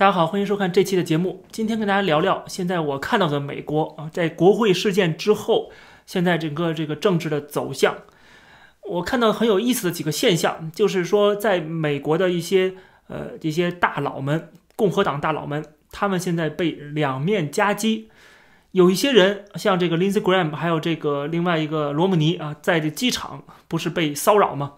大家好，欢迎收看这期的节目。今天跟大家聊聊现在我看到的美国啊，在国会事件之后，现在整个这个政治的走向，我看到很有意思的几个现象，就是说在美国的一些呃这些大佬们，共和党大佬们，他们现在被两面夹击。有一些人像这个 Lindsey Graham，还有这个另外一个罗姆尼啊，在这机场不是被骚扰吗？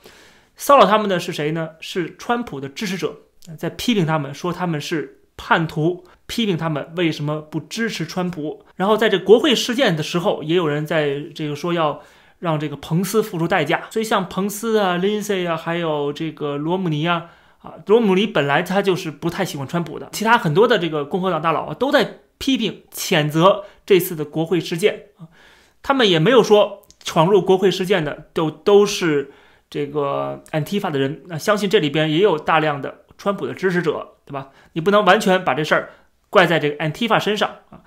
骚扰他们的是谁呢？是川普的支持者。在批评他们，说他们是叛徒，批评他们为什么不支持川普。然后在这国会事件的时候，也有人在这个说要让这个彭斯付出代价。所以像彭斯啊、Lindsay 啊，还有这个罗姆尼啊，啊，罗姆尼本来他就是不太喜欢川普的。其他很多的这个共和党大佬啊，都在批评、谴责这次的国会事件啊。他们也没有说闯入国会事件的都都是这个 Antifa 的人。那相信这里边也有大量的。川普的支持者，对吧？你不能完全把这事儿怪在这个 Antifa 身上啊。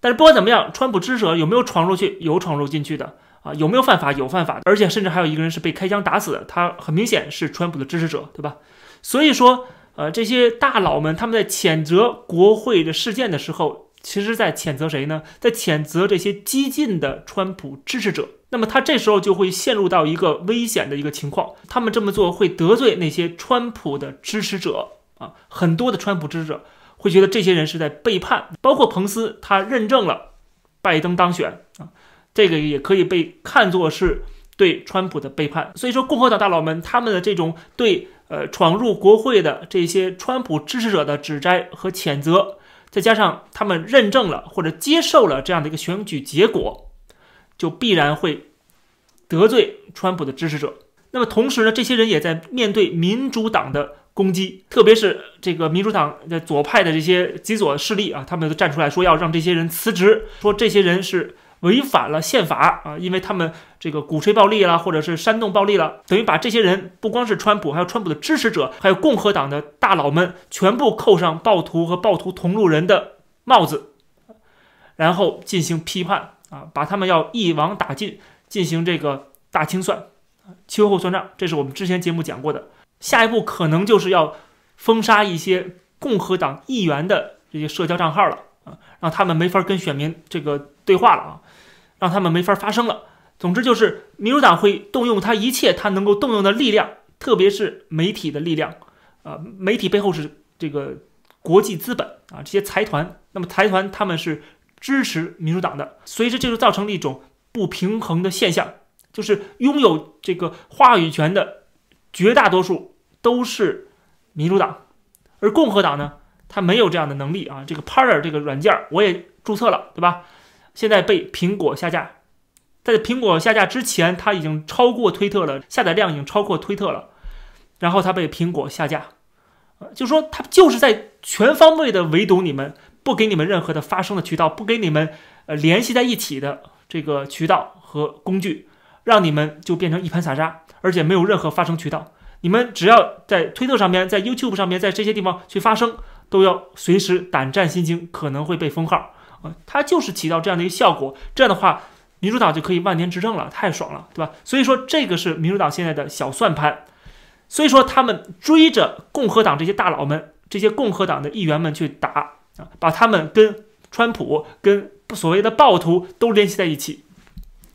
但是不管怎么样，川普支持者有没有闯入去？有闯入进去的啊？有没有犯法？有犯法的，而且甚至还有一个人是被开枪打死的。他很明显是川普的支持者，对吧？所以说，呃，这些大佬们他们在谴责国会的事件的时候，其实在谴责谁呢？在谴责这些激进的川普支持者。那么他这时候就会陷入到一个危险的一个情况，他们这么做会得罪那些川普的支持者啊，很多的川普支持者会觉得这些人是在背叛，包括彭斯，他认证了拜登当选啊，这个也可以被看作是对川普的背叛。所以说，共和党大佬们他们的这种对呃闯入国会的这些川普支持者的指摘和谴责，再加上他们认证了或者接受了这样的一个选举结果。就必然会得罪川普的支持者。那么同时呢，这些人也在面对民主党的攻击，特别是这个民主党的左派的这些极左势力啊，他们都站出来说要让这些人辞职，说这些人是违反了宪法啊，因为他们这个鼓吹暴力啦，或者是煽动暴力了，等于把这些人不光是川普，还有川普的支持者，还有共和党的大佬们，全部扣上暴徒和暴徒同路人的帽子，然后进行批判。啊，把他们要一网打尽，进行这个大清算，秋后算账，这是我们之前节目讲过的。下一步可能就是要封杀一些共和党议员的这些社交账号了啊，让他们没法跟选民这个对话了啊，让他们没法发声了。总之就是民主党会动用他一切他能够动用的力量，特别是媒体的力量啊，媒体背后是这个国际资本啊，这些财团，那么财团他们是。支持民主党的，所以这就造成了一种不平衡的现象，就是拥有这个话语权的绝大多数都是民主党，而共和党呢，他没有这样的能力啊。这个 Parler 这个软件我也注册了，对吧？现在被苹果下架，在苹果下架之前，它已经超过推特了，下载量已经超过推特了，然后它被苹果下架，呃，就说它就是在全方位的围堵你们。不给你们任何的发声的渠道，不给你们呃联系在一起的这个渠道和工具，让你们就变成一盘散沙，而且没有任何发声渠道。你们只要在推特上面、在 YouTube 上面、在这些地方去发声，都要随时胆战心惊，可能会被封号啊！它就是起到这样的一个效果。这样的话，民主党就可以万年执政了，太爽了，对吧？所以说，这个是民主党现在的小算盘。所以说，他们追着共和党这些大佬们、这些共和党的议员们去打啊。把他们跟川普、跟所谓的暴徒都联系在一起，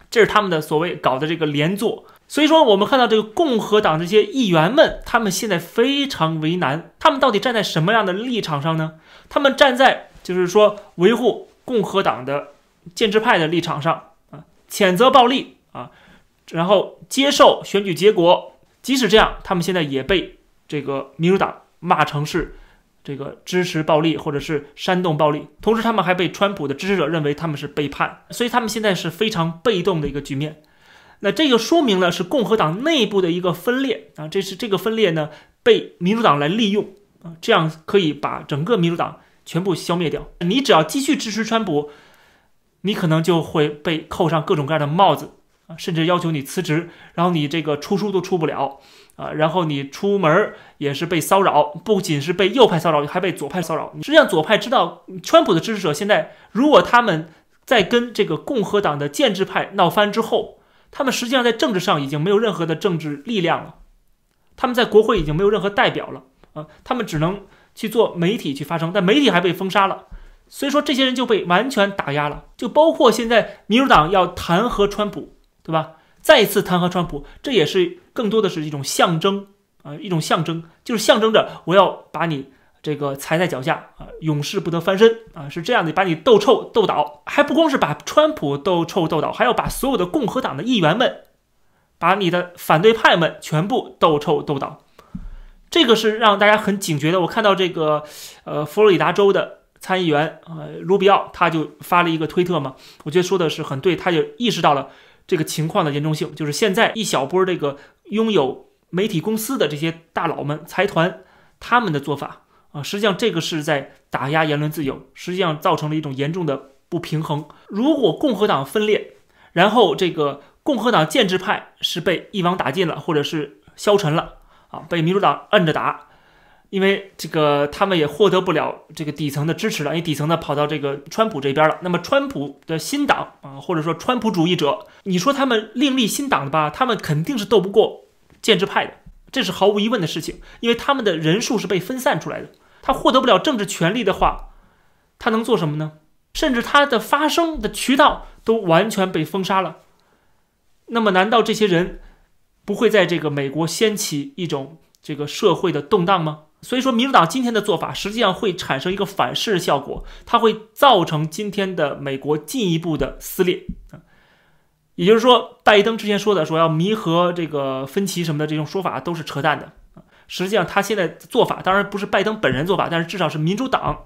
这是他们的所谓搞的这个连坐。所以说，我们看到这个共和党这些议员们，他们现在非常为难。他们到底站在什么样的立场上呢？他们站在就是说维护共和党的建制派的立场上啊，谴责暴力啊，然后接受选举结果。即使这样，他们现在也被这个民主党骂成是。这个支持暴力或者是煽动暴力，同时他们还被川普的支持者认为他们是背叛，所以他们现在是非常被动的一个局面。那这个说明了是共和党内部的一个分裂啊，这是这个分裂呢被民主党来利用啊，这样可以把整个民主党全部消灭掉。你只要继续支持川普，你可能就会被扣上各种各样的帽子啊，甚至要求你辞职，然后你这个出书都出不了。啊，然后你出门也是被骚扰，不仅是被右派骚扰，还被左派骚扰。实际上，左派知道川普的支持者现在，如果他们在跟这个共和党的建制派闹翻之后，他们实际上在政治上已经没有任何的政治力量了，他们在国会已经没有任何代表了啊，他们只能去做媒体去发声，但媒体还被封杀了，所以说这些人就被完全打压了。就包括现在民主党要弹劾川普，对吧？再一次弹劾川普，这也是更多的是一种象征啊，一种象征，就是象征着我要把你这个踩在脚下啊，永世不得翻身啊，是这样的，把你斗臭斗倒，还不光是把川普斗臭斗倒，还要把所有的共和党的议员们，把你的反对派们全部斗臭斗倒。这个是让大家很警觉的。我看到这个，呃，佛罗里达州的参议员呃卢比奥，他就发了一个推特嘛，我觉得说的是很对，他就意识到了这个情况的严重性，就是现在一小波这个拥有媒体公司的这些大佬们、财团他们的做法啊，实际上这个是在打压言论自由，实际上造成了一种严重的不平衡。如果共和党分裂，然后这个共和党建制派是被一网打尽了，或者是消沉了啊。被民主党摁着打，因为这个他们也获得不了这个底层的支持了，因为底层呢跑到这个川普这边了。那么川普的新党啊，或者说川普主义者，你说他们另立新党的吧，他们肯定是斗不过建制派的，这是毫无疑问的事情，因为他们的人数是被分散出来的。他获得不了政治权利的话，他能做什么呢？甚至他的发声的渠道都完全被封杀了。那么难道这些人？不会在这个美国掀起一种这个社会的动荡吗？所以说，民主党今天的做法实际上会产生一个反噬效果，它会造成今天的美国进一步的撕裂。也就是说，拜登之前说的说要弥合这个分歧什么的这种说法都是扯淡的。实际上，他现在做法当然不是拜登本人做法，但是至少是民主党，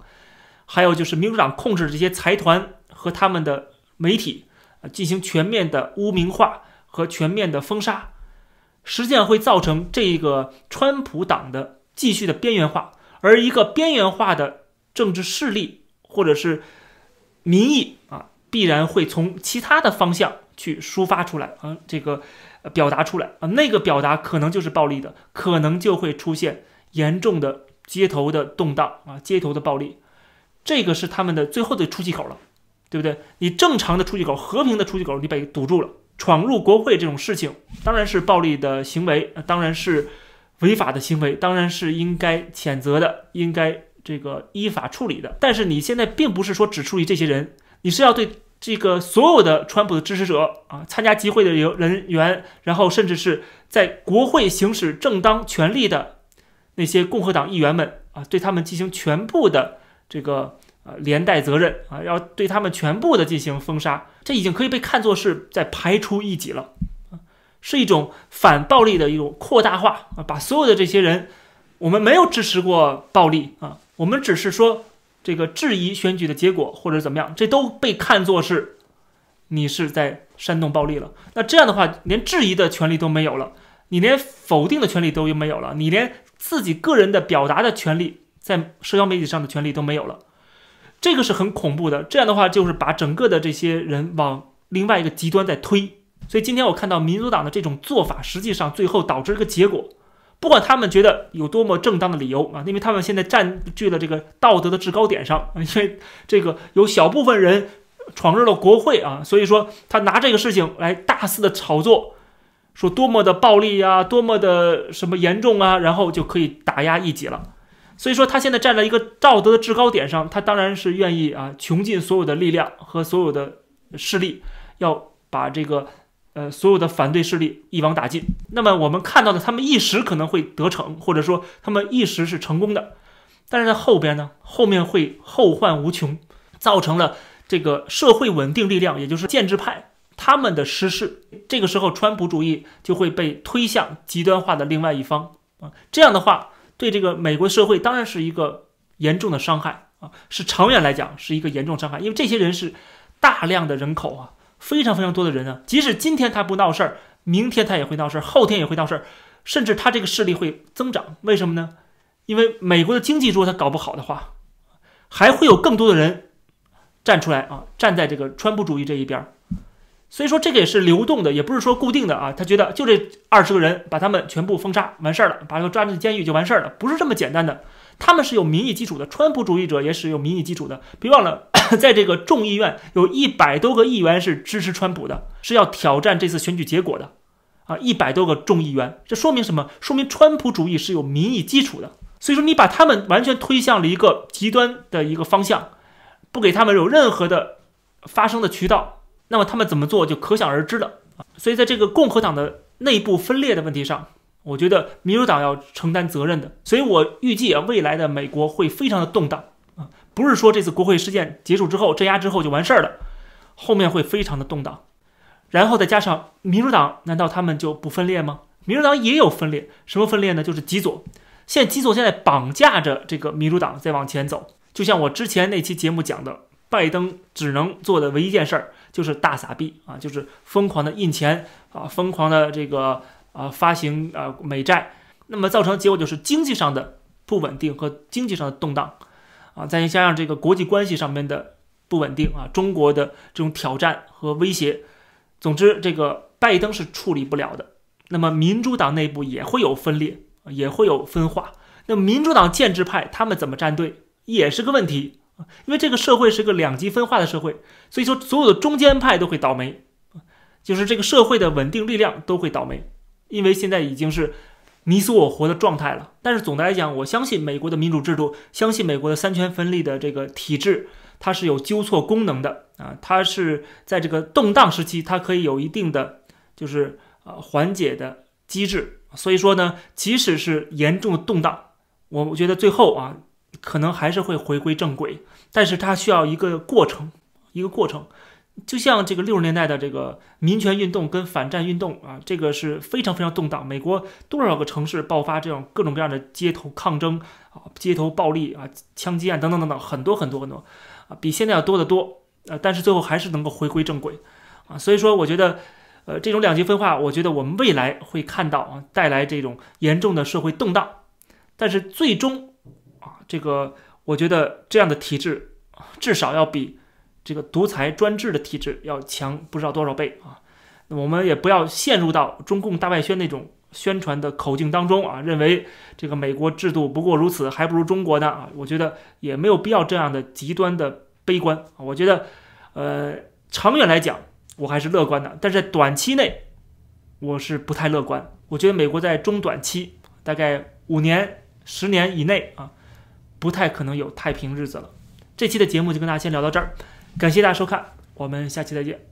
还有就是民主党控制这些财团和他们的媒体啊，进行全面的污名化和全面的封杀。实际上会造成这个川普党的继续的边缘化，而一个边缘化的政治势力或者是民意啊，必然会从其他的方向去抒发出来啊，这个表达出来啊，那个表达可能就是暴力的，可能就会出现严重的街头的动荡啊，街头的暴力，这个是他们的最后的出气口了，对不对？你正常的出气口、和平的出气口，你被堵住了。闯入国会这种事情，当然是暴力的行为，当然是违法的行为，当然是应该谴责的，应该这个依法处理的。但是你现在并不是说只处理这些人，你是要对这个所有的川普的支持者啊，参加集会的人人员，然后甚至是在国会行使正当权利的那些共和党议员们啊，对他们进行全部的这个。连带责任啊，要对他们全部的进行封杀，这已经可以被看作是在排除异己了，是一种反暴力的一种扩大化啊，把所有的这些人，我们没有支持过暴力啊，我们只是说这个质疑选举的结果或者怎么样，这都被看作是你是在煽动暴力了。那这样的话，连质疑的权利都没有了，你连否定的权利都没有了，你连自己个人的表达的权利，在社交媒体上的权利都没有了。这个是很恐怖的，这样的话就是把整个的这些人往另外一个极端在推。所以今天我看到民主党的这种做法，实际上最后导致一个结果，不管他们觉得有多么正当的理由啊，因为他们现在占据了这个道德的制高点上，因为这个有小部分人闯入了国会啊，所以说他拿这个事情来大肆的炒作，说多么的暴力啊，多么的什么严重啊，然后就可以打压异己了。所以说，他现在站在一个道德的制高点上，他当然是愿意啊，穷尽所有的力量和所有的势力，要把这个呃所有的反对势力一网打尽。那么我们看到的，他们一时可能会得逞，或者说他们一时是成功的，但是在后边呢，后面会后患无穷，造成了这个社会稳定力量，也就是建制派他们的失势。这个时候，川普主义就会被推向极端化的另外一方啊，这样的话。对这个美国社会当然是一个严重的伤害啊，是长远来讲是一个严重伤害，因为这些人是大量的人口啊，非常非常多的人啊，即使今天他不闹事儿，明天他也会闹事儿，后天也会闹事儿，甚至他这个势力会增长。为什么呢？因为美国的经济如果他搞不好的话，还会有更多的人站出来啊，站在这个川普主义这一边。所以说这个也是流动的，也不是说固定的啊。他觉得就这二十个人，把他们全部封杀完事儿了，把他抓进监狱就完事儿了，不是这么简单的。他们是有民意基础的，川普主义者也是有民意基础的。别忘了，在这个众议院有一百多个议员是支持川普的，是要挑战这次选举结果的啊，一百多个众议员，这说明什么？说明川普主义是有民意基础的所以说，你把他们完全推向了一个极端的一个方向，不给他们有任何的发声的渠道，那么他们怎么做就可想而知了。所以，在这个共和党的内部分裂的问题上，我觉得民主党要承担责任的。所以我预计啊，未来的美国会非常的动荡啊，不是说这次国会事件结束之后镇压之后就完事儿了，后面会非常的动荡。然后再加上民主党，难道他们就不分裂吗？民主党也有分裂，什么分裂呢？就是极左。现在极左现在绑架着这个民主党在往前走，就像我之前那期节目讲的，拜登只能做的唯一件事儿就是大撒币啊，就是疯狂的印钱啊，疯狂的这个啊发行啊美债，那么造成的结果就是经济上的不稳定和经济上的动荡啊，再加上这个国际关系上面的不稳定啊，中国的这种挑战和威胁。总之，这个拜登是处理不了的。那么，民主党内部也会有分裂，也会有分化。那民主党建制派他们怎么站队，也是个问题因为这个社会是个两极分化的社会，所以说所有的中间派都会倒霉，就是这个社会的稳定力量都会倒霉。因为现在已经是你死我活的状态了。但是总的来讲，我相信美国的民主制度，相信美国的三权分立的这个体制。它是有纠错功能的啊，它是在这个动荡时期，它可以有一定的就是呃缓解的机制。所以说呢，即使是严重的动荡，我我觉得最后啊，可能还是会回归正轨，但是它需要一个过程，一个过程。就像这个六十年代的这个民权运动跟反战运动啊，这个是非常非常动荡。美国多少个城市爆发这种各种各样的街头抗争啊，街头暴力啊，枪击案等等等等，很多很多很多。啊，比现在要多得多，呃，但是最后还是能够回归正轨，啊，所以说我觉得，呃，这种两极分化，我觉得我们未来会看到啊，带来这种严重的社会动荡，但是最终，啊，这个我觉得这样的体制，至少要比这个独裁专制的体制要强不知道多少倍啊，我们也不要陷入到中共大外宣那种宣传的口径当中啊，认为这个美国制度不过如此，还不如中国呢啊，我觉得也没有必要这样的极端的。悲观啊我觉得，呃，长远来讲，我还是乐观的。但是在短期内，我是不太乐观。我觉得美国在中短期，大概五年、十年以内啊，不太可能有太平日子了。这期的节目就跟大家先聊到这儿，感谢大家收看，我们下期再见。